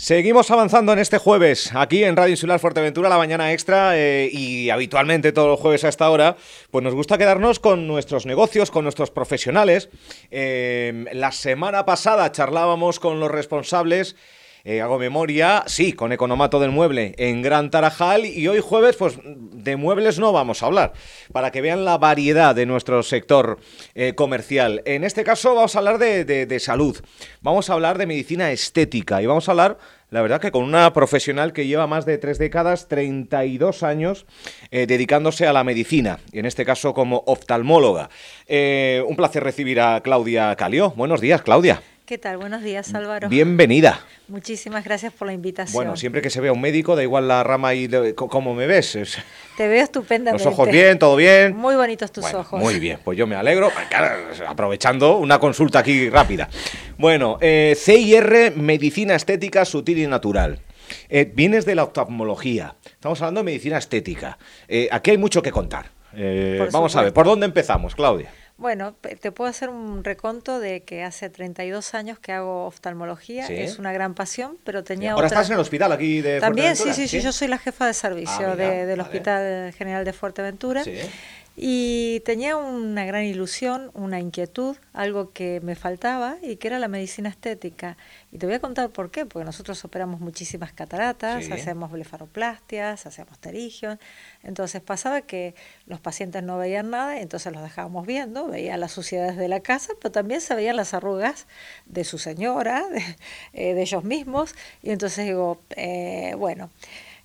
Seguimos avanzando en este jueves, aquí en Radio Insular Fuerteventura, la mañana extra, eh, y habitualmente todos los jueves a esta hora, pues nos gusta quedarnos con nuestros negocios, con nuestros profesionales. Eh, la semana pasada charlábamos con los responsables eh, hago memoria, sí, con Economato del Mueble en Gran Tarajal y hoy jueves, pues de muebles no vamos a hablar, para que vean la variedad de nuestro sector eh, comercial. En este caso vamos a hablar de, salud, vamos a hablar de medicina estética y vamos a hablar la verdad que con una profesional que lleva más de tres décadas, 32 años, eh, dedicándose a la medicina, y en este caso como oftalmóloga. un placer recibir a Claudia Calio. Buenos días, Claudia. ¿Qué tal? Buenos días, Álvaro. Bienvenida. Muchísimas gracias por la invitación. Bueno, siempre que se vea un médico, da igual la rama y cómo me ves. Te veo estupendamente. Los ojos bien, todo bien. Muy bonitos tus ojos. Muy bien, pues yo me alegro, aprovechando una consulta aquí rápida. Bueno, eh, CIR, Medicina Estética Sutil y Natural. Eh, vienes de la oftalmología, estamos hablando de medicina estética. Eh, aquí hay mucho que contar. Eh, vamos a ver, ¿por dónde empezamos, Claudia? Bueno, te puedo hacer un reconto de que hace 32 años que hago oftalmología, es una gran pasión, pero tenía Ahora estás en el hospital aquí de También, sí, sí, sí, yo soy la jefa de servicio ah, del Hospital General de Fuerteventura. Sí. Y tenía una gran ilusión, una inquietud, algo que me faltaba y que era la medicina estética. Y te voy a contar por qué, porque nosotros operamos muchísimas cataratas, hacemos blefaroplastias, hacemos terigios. Entonces pasaba que los pacientes no veían nada, entonces los dejábamos viendo, veían las suciedades de la casa, pero también se veían las arrugas de su señora, de, eh, ellos mismos. Y entonces digo, eh, bueno,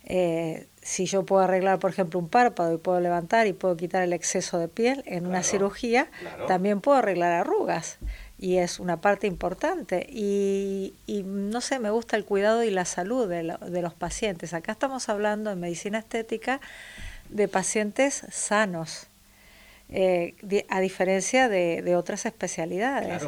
eh, si yo puedo arreglar, por ejemplo, un párpado y puedo levantar y puedo quitar el exceso de piel en una cirugía, también puedo arreglar arrugas. Y es una parte importante. Y, no sé, me gusta el cuidado y la salud de, los pacientes. Acá estamos hablando en medicina estética de pacientes sanos. Eh, a diferencia de, otras especialidades.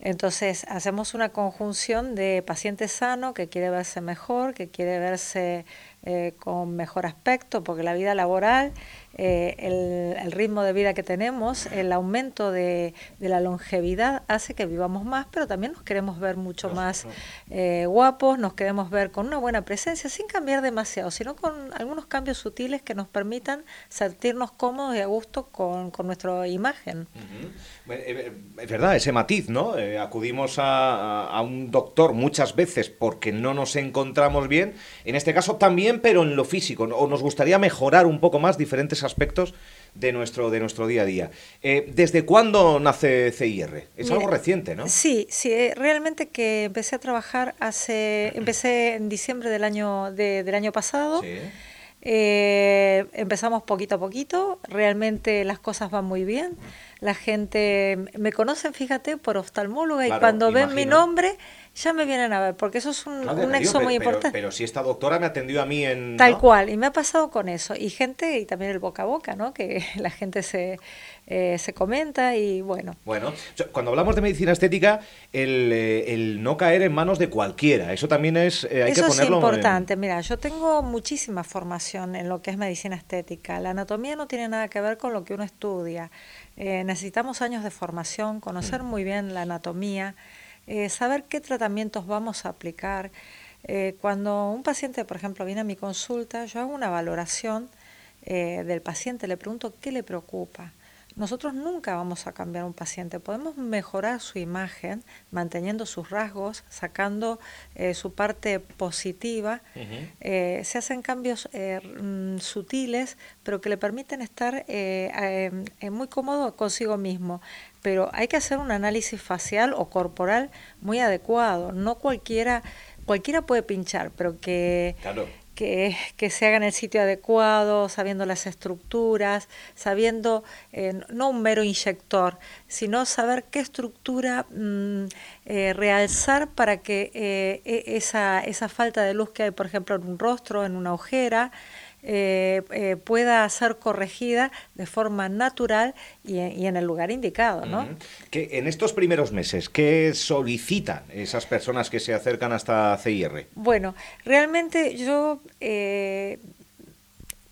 Entonces, hacemos una conjunción de paciente sano que quiere verse mejor, que quiere verse eh, con mejor aspecto, porque la vida laboral, eh, el, ritmo de vida que tenemos, el aumento de, la longevidad hace que vivamos más, pero también nos queremos ver mucho más eh, guapos, nos queremos ver con una buena presencia, sin cambiar demasiado, sino con algunos cambios sutiles que nos permitan sentirnos cómodos y a gusto con, nuestra imagen. Es verdad, ese matiz, ¿no? acudimos a, a un doctor muchas veces porque no nos encontramos bien, en este caso también pero en lo físico. O nos gustaría mejorar un poco más diferentes aspectos de nuestro, de nuestro día a día. Eh, ¿Desde cuándo nace CIR? Es algo reciente, ¿no? Sí, sí, eh, realmente que empecé a trabajar hace, empecé en diciembre del año, del año pasado. Sí. Eh, empezamos poquito a poquito, realmente las cosas van muy bien. La gente me conocen, fíjate, por oftalmóloga y cuando ven mi nombre ya me vienen a ver, porque eso es un, nexo muy importante. Pero, si esta doctora me atendió a mí en... Tal cual, y me ha pasado con eso. Y gente, y también el boca a boca, ¿no? Que la gente se, eh, se comenta y bueno. Bueno, cuando hablamos de medicina estética, el, eh, el no caer en manos de cualquiera, eso también es... Eh, hay eso que ponerlo es importante. Mira, yo tengo muchísima formación en lo que es medicina estética. La anatomía no tiene nada que ver con lo que uno estudia. necesitamos años de formación, conocer mm. muy bien la anatomía eh, saber qué tratamientos vamos a aplicar. Eh, cuando un paciente, por ejemplo, viene a mi consulta, yo hago una valoración eh, del paciente, le pregunto qué le preocupa. Nosotros nunca vamos a cambiar un paciente, podemos mejorar su imagen manteniendo sus rasgos, sacando su parte positiva. se hacen cambios mm, sutiles, pero que le permiten estar muy cómodo consigo mismo pero hay que hacer un análisis facial o corporal muy adecuado. No cualquiera, cualquiera puede pinchar, pero que, que, se haga en el sitio adecuado, sabiendo las estructuras, sabiendo, eh, no un mero inyector, sino saber qué estructura mm, eh, realzar para que eh, e, esa, esa falta de luz que hay, por ejemplo, en un rostro, en una ojera, eh, eh, pueda ser corregida de forma natural y, en el lugar indicado. ¿no? que en estos primeros meses, ¿qué solicitan esas personas que se acercan hasta CIR? Bueno, realmente yo eh,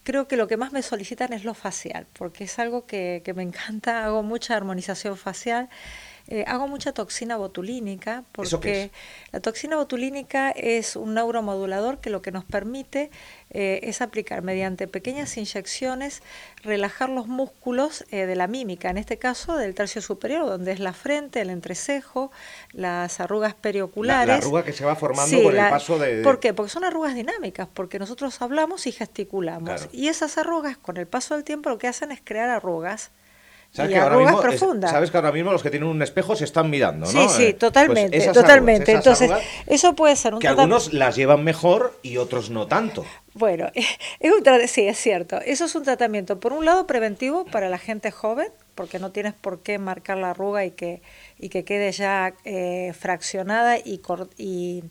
creo que lo que más me solicitan es lo facial, porque es algo que, que me encanta, hago mucha armonización facial. Eh, hago mucha toxina botulínica porque la toxina botulínica es un neuromodulador que lo que nos permite eh, es aplicar mediante pequeñas inyecciones, relajar los músculos eh, de la mímica, en este caso del tercio superior, donde es la frente, el entrecejo, las arrugas perioculares. La, arruga que se va formando con el paso de, ¿Por qué? Porque son arrugas dinámicas, porque nosotros hablamos y gesticulamos. Y esas arrugas, con el paso del tiempo, lo que hacen es crear arrugas ¿Sabes que, ahora mismo, sabes que ahora mismo los que tienen un espejo se están mirando, ¿no? Sí, sí, eh, totalmente, pues totalmente. Entonces, eso puede ser un Que algunos las llevan mejor y otros no tanto. Bueno, es un sí, es cierto. Eso es un tratamiento, por un lado, preventivo para la gente joven, porque no tienes por qué marcar la arruga y que, y que quede ya eh, fraccionada y, y,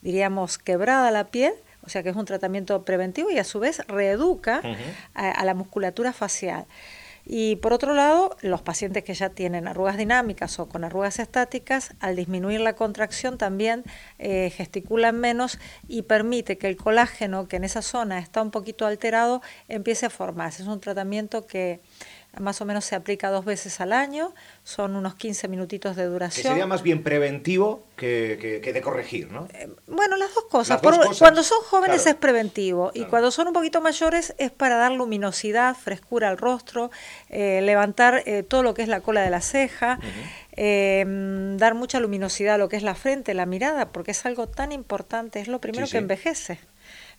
diríamos, quebrada la piel. O sea que es un tratamiento preventivo y a su vez reeduca a la musculatura facial. Y por otro lado, los pacientes que ya tienen arrugas dinámicas o con arrugas estáticas, al disminuir la contracción también eh, gesticulan menos y permite que el colágeno, que en esa zona está un poquito alterado, empiece a formarse. Es un tratamiento que más o menos se aplica dos veces al año, son unos 15 minutitos de duración. Que sería más bien preventivo que, que, de corregir, ¿no? Eh, bueno, las dos cosas. Cuando son jóvenes es preventivo y cuando son un poquito mayores es para dar luminosidad, frescura al rostro, eh, levantar eh, todo lo que es la cola de la ceja, dar mucha luminosidad a lo que es la frente, la mirada, porque es algo tan importante, es lo primero que envejece.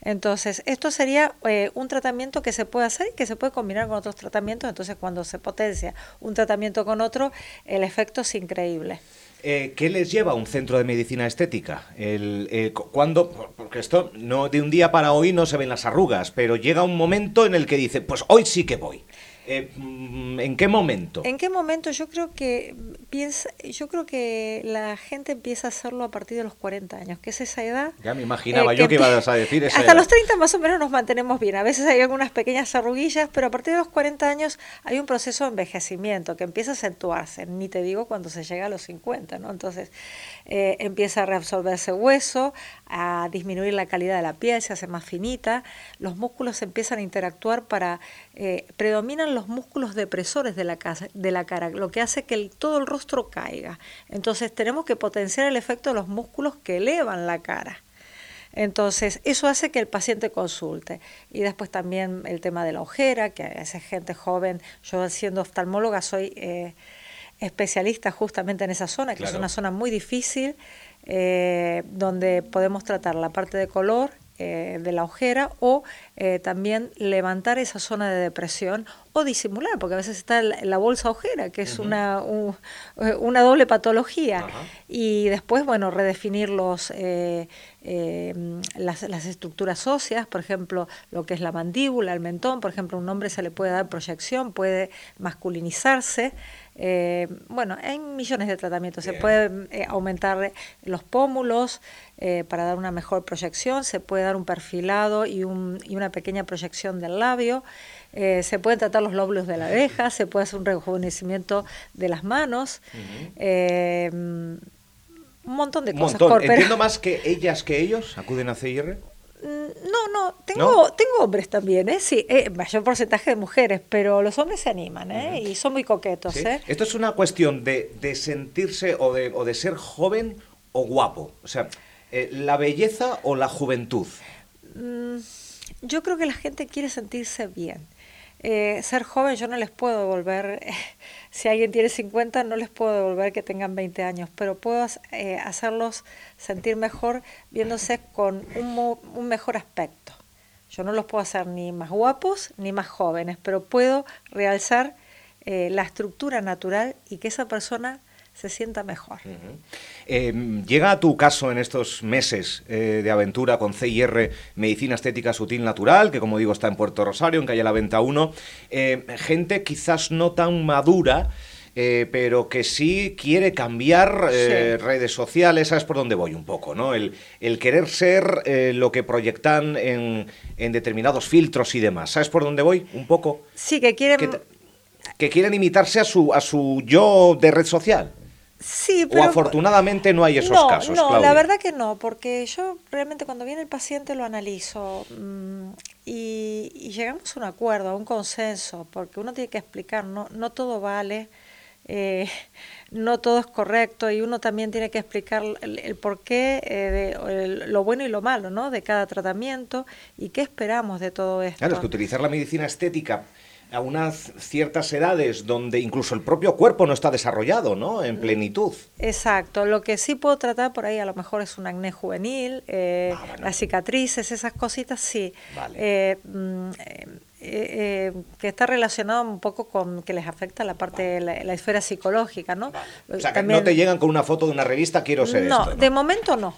Entonces, esto sería eh, un tratamiento que se puede hacer y que se puede combinar con otros tratamientos. Entonces, cuando se potencia un tratamiento con otro, el efecto es increíble. Eh, ¿Qué les lleva a un centro de medicina estética? El, eh, cuando, porque esto no de un día para hoy no se ven las arrugas, pero llega un momento en el que dice, pues hoy sí que voy. Eh, mm, ¿En qué momento? ¿En qué momento? Yo creo que piensa, yo creo que la gente empieza a hacerlo a partir de los 40 años, que es esa edad. Ya me imaginaba eh, yo que ibas a decir esa Hasta los 30 más o menos nos mantenemos bien. A veces hay algunas pequeñas arruguillas, pero a partir de los 40 años hay un proceso de envejecimiento que empieza a acentuarse. Ni te digo cuando se llega a los 50, ¿no? Entonces eh, empieza a reabsorberse hueso, a disminuir la calidad de la piel, se hace más finita, los músculos empiezan a interactuar para predominan los músculos depresores de la, de la cara, lo que hace que todo el rostro caiga. Entonces tenemos que potenciar el efecto de los músculos que elevan la cara. Entonces, eso hace que el paciente consulte. Y después también el tema de la ojera, que a veces gente joven, yo siendo oftalmóloga soy eh, especialista justamente en esa zona, que es una zona muy difícil, eh, donde podemos tratar la parte de color, eh, de la ojera o eh, también levantar esa zona de depresión o disimular, porque a veces está la, bolsa ojera, que es una, una doble patología. Y después, bueno, redefinir los, las, las, estructuras óseas, por ejemplo, lo que es la mandíbula, el mentón, por ejemplo, un hombre se le puede dar proyección, puede masculinizarse. Eh, bueno, hay millones de tratamientos. Se puede eh, aumentar los pómulos eh, para dar una mejor proyección, se puede dar un perfilado y, un, y una pequeña proyección del labio, se pueden tratar los lóbulos de la oreja, se puede hacer un rejuvenecimiento de las manos. un montón de cosas. Entiendo más que ellas que ellos acuden a CIR. Mm, no, no, tengo, tengo hombres también, ¿eh? Sí, eh, mayor porcentaje de mujeres, pero los hombres se animan, ¿eh? Y son muy coquetos, ¿eh? Esto es una cuestión de, de sentirse o de, o de, ser joven o guapo. O sea, eh, ¿la belleza o la juventud? Mm, yo creo que la gente quiere sentirse bien. Eh, ser joven yo no les puedo devolver, si alguien tiene 50 no les puedo devolver que tengan 20 años, pero puedo eh, hacerlos sentir mejor viéndose con un, mejor aspecto. Yo no los puedo hacer ni más guapos ni más jóvenes, pero puedo realzar eh, la estructura natural y que esa persona se sienta mejor. Em, llega a tu caso en estos meses eh, de aventura con CIR Medicina Estética Sutil Natural, que como digo está en Puerto Rosario, en calle La Venta 1, em, gente quizás no tan madura, eh, pero que sí quiere cambiar eh, redes sociales, ¿sabes por dónde voy un poco? ¿no? El, querer ser lo que proyectan en, determinados filtros y demás. ¿Sabes por dónde voy un poco? Sí, que quieren... que quieren imitarse a su, a su yo de red social. Sí, pero... O afortunadamente no hay esos casos. No, la verdad que no, porque yo realmente cuando viene el paciente lo analizo mm, y, llegamos a un acuerdo, a un consenso, porque uno tiene que explicar, no, no todo vale. no todo es correcto y uno también tiene que explicar el, porqué de lo bueno y lo malo ¿no? de cada tratamiento y qué esperamos de todo esto. Claro, es que utilizar la medicina estética a unas ciertas edades donde incluso el propio cuerpo no está desarrollado, ¿no? En plenitud. Exacto. Lo que sí puedo tratar por ahí a lo mejor es un acné juvenil, eh, ah, las cicatrices, esas cositas sí. Vale. Eh, mm, eh, eh, que está relacionado un poco con que les afecta la parte de la, esfera psicológica, ¿no? O sea, que no te llegan con una foto de una revista, quiero ser no, esto, ¿no? de momento no.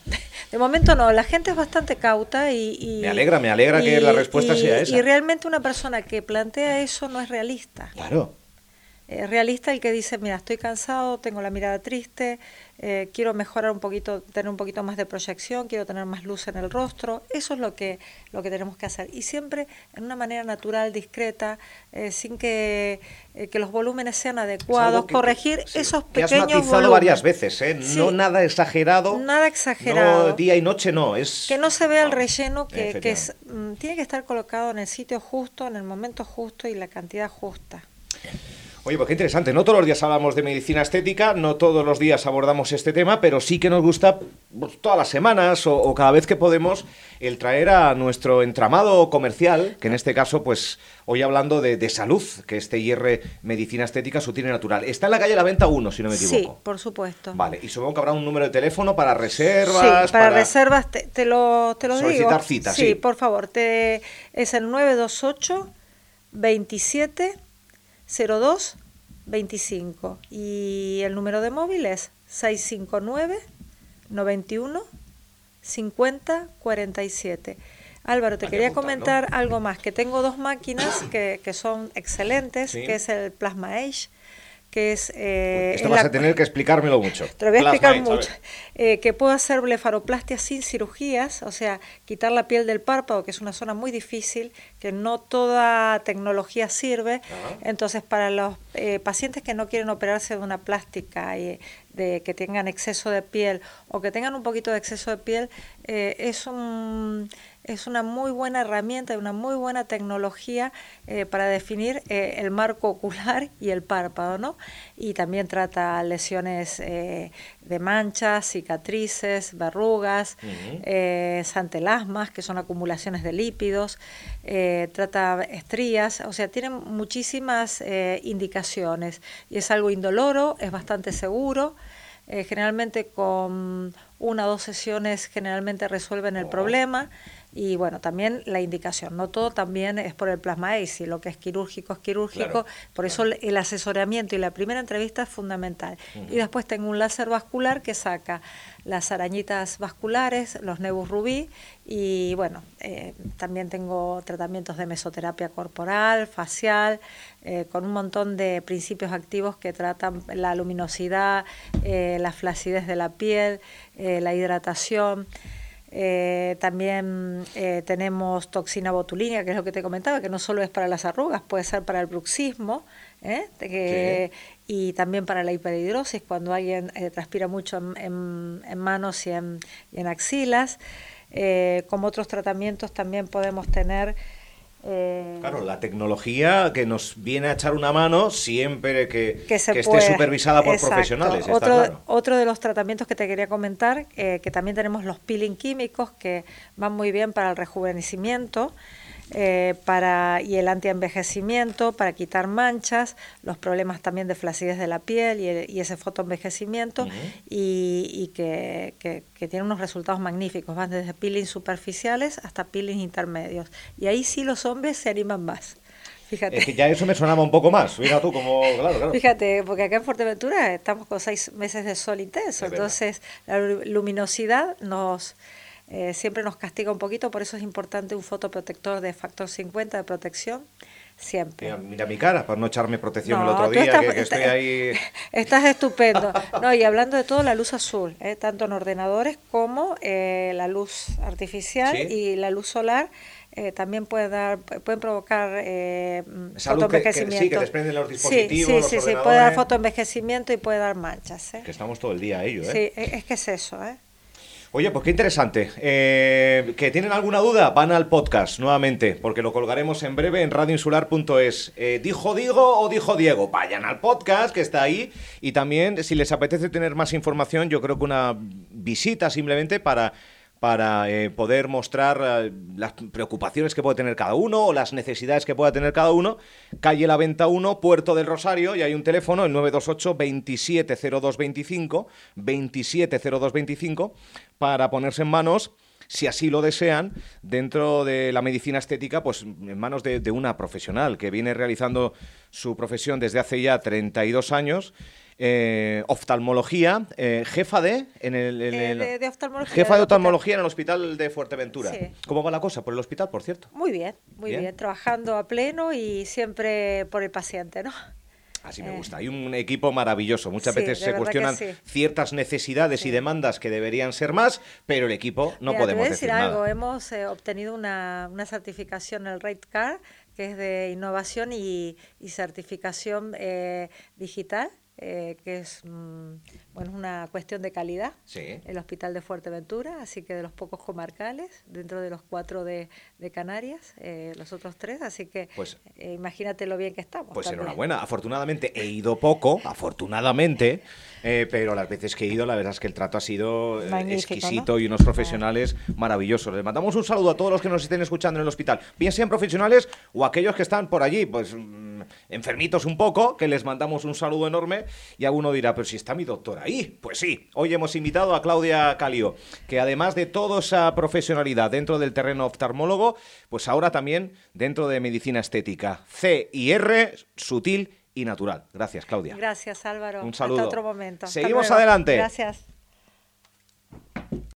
De momento no. La gente es bastante cauta y... me alegra, me alegra que la respuesta sea esa. Y realmente una persona que plantea eso no es realista. Claro. Es realista el que dice, mira, estoy cansado, tengo la mirada triste, eh, quiero mejorar un poquito, tener un poquito más de proyección, quiero tener más luz en el rostro. Eso es lo que, lo que tenemos que hacer. Y siempre en una manera natural, discreta, eh, sin que, eh, que, los volúmenes sean adecuados, corregir esos pequeños has matizado varias veces, no nada exagerado. Nada exagerado. día y noche no. es Que no se vea el relleno, que, que mm, tiene que estar colocado en el sitio justo, en el momento justo y la cantidad justa. Oye, pues qué interesante. No todos los días hablamos de medicina estética, no todos los días abordamos este tema, pero sí que nos gusta pues, todas las semanas o, cada vez que podemos el traer a nuestro entramado comercial, que en este caso, pues hoy hablando de, salud, que este IR Medicina Estética su tiene natural. Está en la calle La Venta 1, si no me equivoco. Sí, por supuesto. Vale, y supongo que habrá un número de teléfono para reservas. Sí, para, reservas te, lo, te lo solicitar citas. Sí, por favor, te, es el 928 27 02 25 y el número de móvil es 659 91 50 47. Álvaro, te quería comentar algo más, que tengo dos máquinas que, que son excelentes, que es el Plasma Age que es... Eh, Esto vas a tener que explicármelo mucho. Te lo voy a explicar mucho. Eh, que puedo hacer blefaroplastia sin cirugías, o sea, quitar la piel del párpado, que es una zona muy difícil, que no toda tecnología sirve. Entonces, para los eh, pacientes que no quieren operarse de una plástica y de que tengan exceso de piel o que tengan un poquito de exceso de piel, es un es una muy buena herramienta, una muy buena tecnología eh, para definir eh, el marco ocular y el párpado, ¿no? Y también trata lesiones eh, de manchas, cicatrices, verrugas, santelasmas, que son acumulaciones de lípidos, trata estrías, o sea, tiene muchísimas indicaciones y es algo indoloro, es bastante seguro. generalmente con una o dos sesiones generalmente resuelven el problema y bueno, también la indicación, no todo también es por el plasma ACE, lo que es quirúrgico es quirúrgico, por eso el asesoramiento y la primera entrevista es fundamental. Y después tengo un láser vascular que saca las arañitas vasculares, los nebus rubí y bueno, eh, también tengo tratamientos de mesoterapia corporal, facial, eh, con un montón de principios activos que tratan la luminosidad, eh, la flacidez de la piel, la hidratación. Eh, también eh, tenemos toxina botulínica, que es lo que te comentaba, que no solo es para las arrugas, puede ser para el bruxismo ¿eh? y también para la hiperhidrosis, cuando alguien transpira mucho en, manos y en, y en axilas. como otros tratamientos también podemos tener eh, claro, la tecnología que nos viene a echar una mano siempre que, esté supervisada por profesionales. Otro, otro de los tratamientos que te quería comentar, eh, que también tenemos los peeling químicos que van muy bien para el rejuvenecimiento. Eh, para, y el antienvejecimiento para quitar manchas, los problemas también de flacidez de la piel y, ese fotoenvejecimiento y, y que, que, tiene unos resultados magníficos, van desde peelings superficiales hasta peelings intermedios. Y ahí sí los hombres se animan más. Fíjate. Es que ya eso me sonaba un poco más. Fíjate tú como, Fíjate, porque acá en Fuerteventura estamos con seis meses de sol intenso, entonces la luminosidad nos eh, siempre nos castiga un poquito, por eso es importante un fotoprotector de factor 50 de protección. Siempre. Mira, mi cara, para no echarme protección el otro día, que, estoy ahí. Estás estupendo. No, y hablando de todo, la luz azul, ¿eh? tanto en ordenadores como eh, la luz artificial y la luz solar. también puede dar, pueden provocar eh, fotoenvejecimiento. sí, que desprenden los dispositivos. Sí, sí, sí, puede dar fotoenvejecimiento y puede dar manchas. Que estamos todo el día a ello, ¿eh? Sí, es que es eso, ¿eh? Oye, pues qué interesante. Eh, ¿Que tienen alguna duda? Van al podcast nuevamente, porque lo colgaremos en breve en radioinsular.es. Eh, ¿Dijo Diego o dijo Diego? Vayan al podcast que está ahí. Y también, si les apetece tener más información, yo creo que una visita simplemente para para eh, poder mostrar eh, las preocupaciones que puede tener cada uno o las necesidades que pueda tener cada uno. Calle La Venta 1, Puerto del Rosario, y hay un teléfono, el 928 270225, 270225, para ponerse en manos si así lo desean, dentro de la medicina estética, pues en manos de, una profesional que viene realizando su profesión desde hace ya 32 años eh, oftalmología, eh, jefa de, en el, eh, de, oftalmología, jefa de oftalmología en el hospital de Fuerteventura. ¿Cómo va la cosa por el hospital, por cierto? Muy bien, muy bien, trabajando a pleno y siempre por el paciente, ¿no? Así me gusta. Hay un equipo maravilloso. Muchas veces se cuestionan ciertas necesidades y demandas que deberían ser más, pero el equipo no podemos decir, algo. Hemos obtenido una, una certificación, el Rate Car, que es de innovación y, y certificación digital eh, que es mm, bueno, una cuestión de calidad, el Hospital de Fuerteventura, así que de los pocos comarcales, dentro de los cuatro de, de Canarias, eh, los otros tres, así que pues, eh, imagínate lo bien que estamos. Pues enhorabuena, afortunadamente he ido poco, afortunadamente, pero las veces que he ido la verdad es que el trato ha sido exquisito y unos profesionales maravillosos. Les mandamos un saludo a todos los que nos estén escuchando en el hospital, bien sean profesionales o aquellos que están por allí, pues enfermitos un poco, que les mandamos un saludo enorme y alguno dirá, pero si está mi doctor ahí. Pues sí, hoy hemos invitado a Claudia Calio, que además de toda esa profesionalidad dentro del terreno oftalmólogo, pues ahora también dentro de medicina estética. C y R, sutil y natural. Gracias, Claudia. Gracias, Álvaro. Un saludo. Hasta otro momento. Seguimos adelante. Gracias.